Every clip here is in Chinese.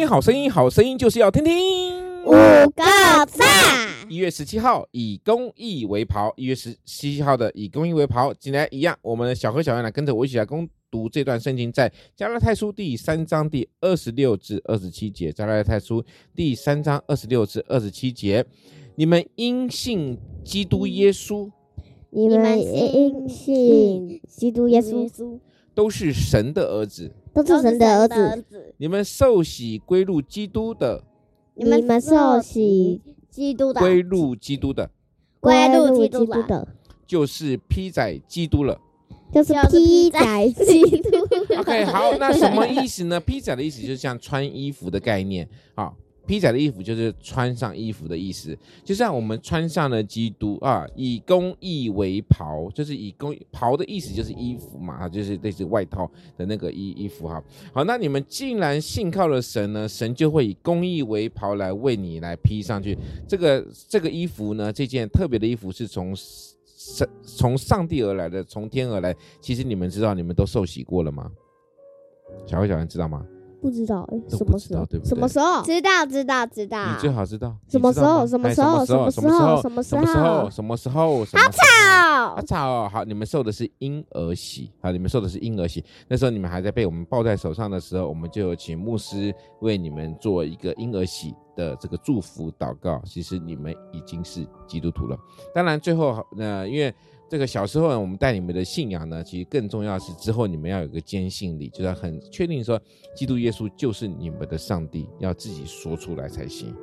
听听好声音，好声音就是要听听。五个赞。一月十七号以公益为袍，一月十七号的以公益为袍，今天一样，我们的小何小燕来跟着我一起来攻读这段圣经，在加拉太书第三章第二十六至二十七节。加拉太书第三章二十六至二十七节，你们因信基督耶稣，你们因信基督耶稣，都是神的儿子，都是神的儿子。你们受洗归入基督的，你们受洗基督的归入基督的，归入基督的，就是披载基督了。就是披仔基督。OK，好，那什么意思呢？披仔的意思就是像穿衣服的概念。好，披载的衣服就是穿上衣服的意思，就像我们穿上了基督啊，以公义为袍，就是以公袍的意思就是衣服嘛，就是类似外套的那个衣衣服哈。好，那你们既然信靠了神呢，神就会以公义为袍来为你来披上去。这个这个衣服呢，这件特别的衣服是从。从从上帝而来的，从天而来。其实你们知道，你们都受洗过了吗？小慧、小人知道吗？不知道，哎，什么时候？对不对？什么时候？知道，知道，知道。你最好知道。什么时候？什么时候？什么时候？什么时候？什么时候？什么时候？好吵！好吵哦！好，你们受的是婴儿洗。好，你们受的是婴儿洗。那时候你们还在被我们抱在手上的时候，我们就有请牧师为你们做一个婴儿洗的这个祝福祷告。其实你们已经是基督徒了。当然，最后呃，因为。这个小时候呢，我们带你们的信仰呢，其实更重要是之后你们要有个坚信力，就是很确定说，基督耶稣就是你们的上帝，要自己说出来才行。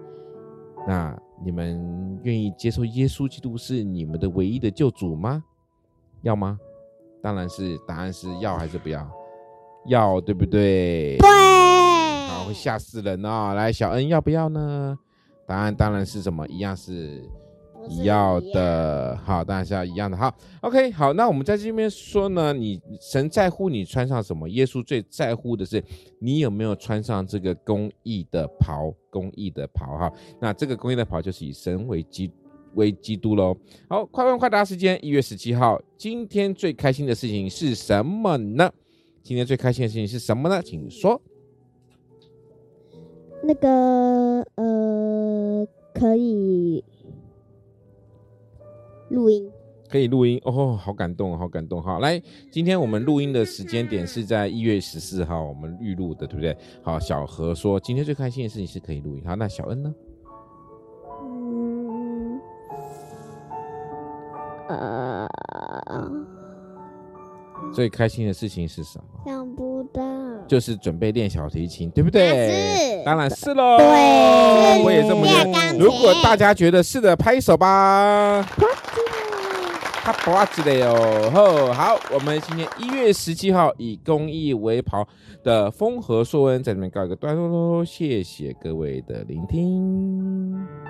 那你们愿意接受耶稣基督是你们的唯一的救主吗？要吗？当然是，答案是要还是不要？要，对不对？对。好，会吓死人哦。来，小恩要不要呢？答案当然是什么？一样是。一样的，好，当然是要一样的，好，OK，好，那我们在这边说呢，你神在乎你穿上什么？耶稣最在乎的是你有没有穿上这个公义的袍，公义的袍，哈，那这个公义的袍就是以神为基为基督喽。好，快问快答时间，一月十七号，今天最开心的事情是什么呢？今天最开心的事情是什么呢？请说。那个，呃，可以。录音可以录音哦，好感动，好感动。好，来，今天我们录音的时间点是在一月十四号，我们预录的，对不对？好，小何说今天最开心的事情是可以录音。好，那小恩呢？嗯，呃，最开心的事情是什么？想不到，就是准备练小提琴，对不对？是，当然是喽。对，我也这么认为。如果大家觉得是的，拍手吧。他不阿吉的哟，好，我们今天一月十七号以公益为袍的风和硕恩在这边告一个段落喽，谢谢各位的聆听。